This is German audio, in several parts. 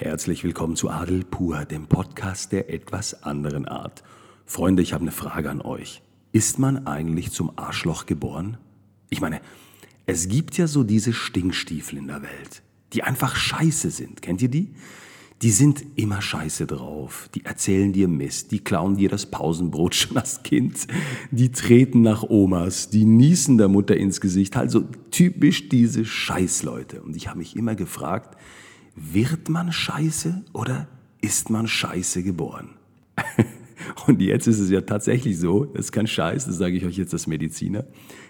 Herzlich willkommen zu Adel Pur, dem Podcast der etwas anderen Art. Freunde, ich habe eine Frage an euch. Ist man eigentlich zum Arschloch geboren? Ich meine, es gibt ja so diese Stinkstiefel in der Welt, die einfach scheiße sind. Kennt ihr die? Die sind immer scheiße drauf. Die erzählen dir Mist. Die klauen dir das Pausenbrot schon als Kind. Die treten nach Omas. Die niesen der Mutter ins Gesicht. Also typisch diese Scheißleute. Und ich habe mich immer gefragt, wird man scheiße oder ist man scheiße geboren? Und jetzt ist es ja tatsächlich so, das ist kein Scheiß, das sage ich euch jetzt als Mediziner,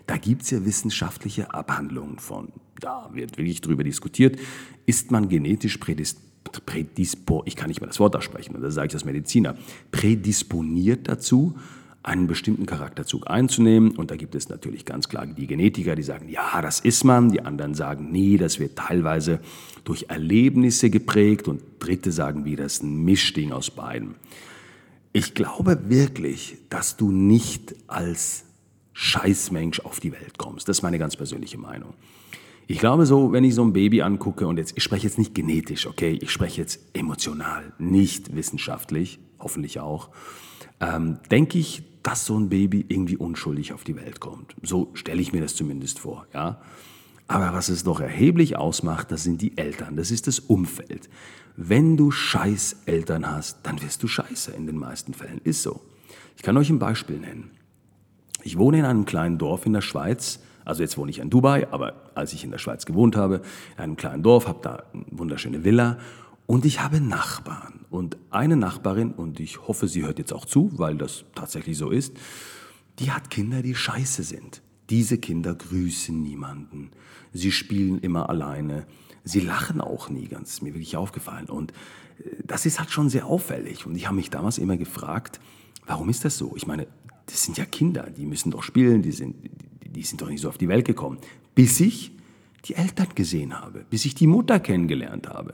da gibt es ja wissenschaftliche Abhandlungen von. Da wird wirklich drüber diskutiert, ist man genetisch prädisponiert prädispo, ich kann nicht mehr das Wort aussprechen, da sage ich als Mediziner, prädisponiert dazu, einen bestimmten Charakterzug einzunehmen. Und da gibt es natürlich ganz klar die Genetiker, die sagen, ja, das ist man. Die anderen sagen, nee, das wird teilweise durch Erlebnisse geprägt. Und Dritte sagen wie, das ist ein Mischding aus beiden. Ich glaube wirklich, dass du nicht als Scheißmensch auf die Welt kommst. Das ist meine ganz persönliche Meinung. Ich glaube so, wenn ich so ein Baby angucke und jetzt, ich spreche jetzt nicht genetisch, okay, ich spreche jetzt emotional, nicht wissenschaftlich, hoffentlich auch, ähm, denke ich, dass so ein Baby irgendwie unschuldig auf die Welt kommt. So stelle ich mir das zumindest vor, ja. Aber was es doch erheblich ausmacht, das sind die Eltern, das ist das Umfeld. Wenn du scheiß Eltern hast, dann wirst du scheiße in den meisten Fällen, ist so. Ich kann euch ein Beispiel nennen. Ich wohne in einem kleinen Dorf in der Schweiz, also jetzt wohne ich in Dubai, aber als ich in der Schweiz gewohnt habe, in einem kleinen Dorf, habe da eine wunderschöne Villa und ich habe Nachbarn. Und eine Nachbarin, und ich hoffe, sie hört jetzt auch zu, weil das tatsächlich so ist, die hat Kinder, die scheiße sind. Diese Kinder grüßen niemanden. Sie spielen immer alleine. Sie lachen auch nie, ganz ist mir wirklich aufgefallen. Und äh, das ist halt schon sehr auffällig. Und ich habe mich damals immer gefragt, warum ist das so? Ich meine, das sind ja Kinder, die müssen doch spielen, die sind, die sind doch nicht so auf die Welt gekommen. Bis ich die Eltern gesehen habe, bis ich die Mutter kennengelernt habe.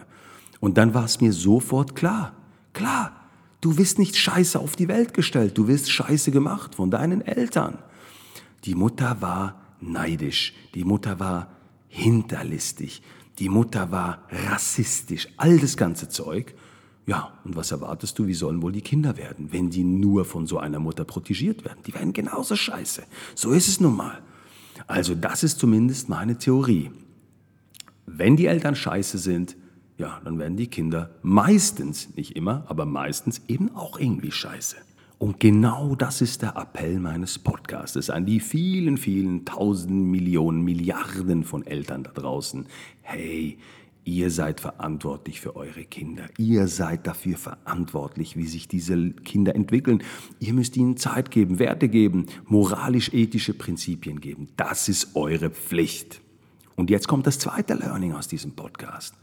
Und dann war es mir sofort klar, klar, du wirst nicht scheiße auf die Welt gestellt, du wirst scheiße gemacht von deinen Eltern. Die Mutter war neidisch, die Mutter war hinterlistig, die Mutter war rassistisch, all das ganze Zeug. Ja, und was erwartest du, wie sollen wohl die Kinder werden, wenn die nur von so einer Mutter protegiert werden? Die werden genauso scheiße. So ist es nun mal. Also das ist zumindest meine Theorie. Wenn die Eltern scheiße sind, ja, dann werden die Kinder meistens, nicht immer, aber meistens eben auch irgendwie scheiße. Und genau das ist der Appell meines Podcasts an die vielen, vielen Tausenden, Millionen, Milliarden von Eltern da draußen. Hey, Ihr seid verantwortlich für eure Kinder. Ihr seid dafür verantwortlich, wie sich diese Kinder entwickeln. Ihr müsst ihnen Zeit geben, Werte geben, moralisch-ethische Prinzipien geben. Das ist eure Pflicht. Und jetzt kommt das zweite Learning aus diesem Podcast.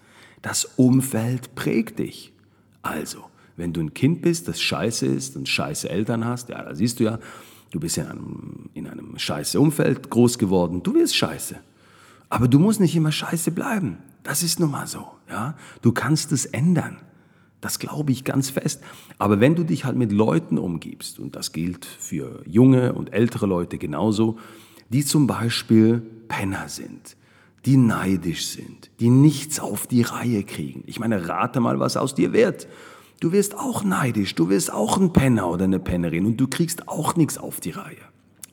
Das Umfeld prägt dich. Also, wenn du ein Kind bist, das scheiße ist und scheiße Eltern hast, ja, da siehst du ja, du bist in einem, in einem scheiße Umfeld groß geworden, du wirst scheiße. Aber du musst nicht immer scheiße bleiben. Das ist nun mal so. Ja? Du kannst es ändern. Das glaube ich ganz fest. Aber wenn du dich halt mit Leuten umgibst, und das gilt für junge und ältere Leute genauso, die zum Beispiel Penner sind, die neidisch sind, die nichts auf die Reihe kriegen. Ich meine, rate mal, was aus dir wird. Du wirst auch neidisch, du wirst auch ein Penner oder eine Pennerin und du kriegst auch nichts auf die Reihe.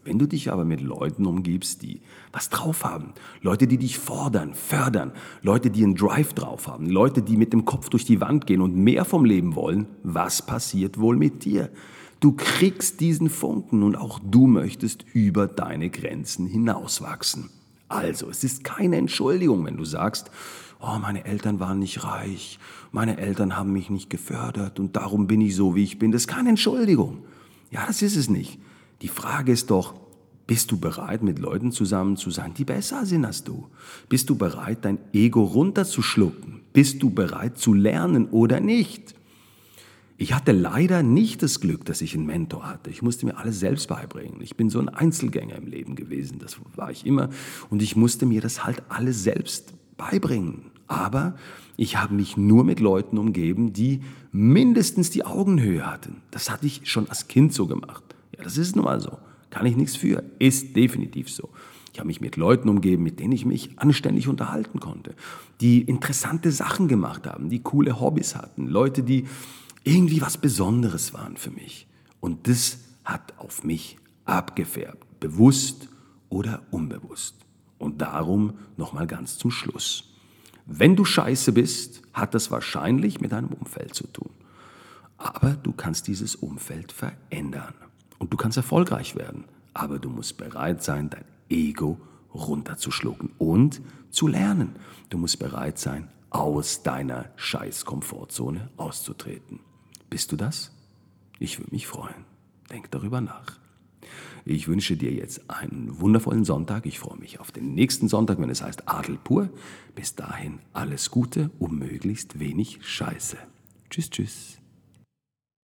Wenn du dich aber mit Leuten umgibst, die was drauf haben, Leute, die dich fordern, fördern, Leute, die einen Drive drauf haben, Leute, die mit dem Kopf durch die Wand gehen und mehr vom Leben wollen, was passiert wohl mit dir? Du kriegst diesen Funken und auch du möchtest über deine Grenzen hinauswachsen. Also, es ist keine Entschuldigung, wenn du sagst, oh, meine Eltern waren nicht reich, meine Eltern haben mich nicht gefördert und darum bin ich so, wie ich bin. Das ist keine Entschuldigung. Ja, das ist es nicht. Die Frage ist doch, bist du bereit, mit Leuten zusammen zu sein, die besser sind als du? Bist du bereit, dein Ego runterzuschlucken? Bist du bereit zu lernen oder nicht? Ich hatte leider nicht das Glück, dass ich einen Mentor hatte. Ich musste mir alles selbst beibringen. Ich bin so ein Einzelgänger im Leben gewesen, das war ich immer. Und ich musste mir das halt alles selbst beibringen. Aber ich habe mich nur mit Leuten umgeben, die mindestens die Augenhöhe hatten. Das hatte ich schon als Kind so gemacht. Ja, das ist nun mal so. Kann ich nichts für. Ist definitiv so. Ich habe mich mit Leuten umgeben, mit denen ich mich anständig unterhalten konnte, die interessante Sachen gemacht haben, die coole Hobbys hatten, Leute, die irgendwie was Besonderes waren für mich. Und das hat auf mich abgefärbt, bewusst oder unbewusst. Und darum nochmal ganz zum Schluss. Wenn du scheiße bist, hat das wahrscheinlich mit deinem Umfeld zu tun. Aber du kannst dieses Umfeld verändern. Und du kannst erfolgreich werden. Aber du musst bereit sein, dein Ego runterzuschlucken und zu lernen. Du musst bereit sein, aus deiner Scheiß-Komfortzone auszutreten. Bist du das? Ich würde mich freuen. Denk darüber nach. Ich wünsche dir jetzt einen wundervollen Sonntag. Ich freue mich auf den nächsten Sonntag, wenn es heißt Adel pur. Bis dahin alles Gute, um möglichst wenig Scheiße. Tschüss, tschüss.